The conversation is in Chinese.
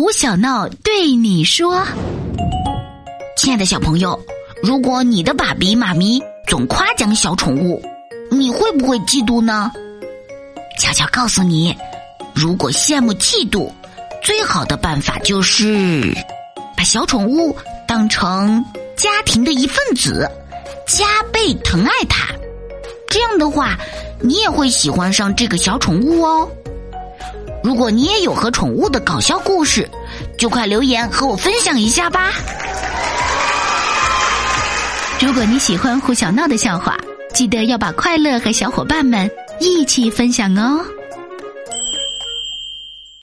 胡小闹对你说：“亲爱的小朋友，如果你的爸比妈咪总夸奖小宠物，你会不会嫉妒呢？悄悄告诉你，如果羡慕嫉妒，最好的办法就是把小宠物当成家庭的一份子，加倍疼爱它。这样的话，你也会喜欢上这个小宠物哦。”如果你也有和宠物的搞笑故事，就快留言和我分享一下吧。如果你喜欢胡小闹的笑话，记得要把快乐和小伙伴们一起分享哦。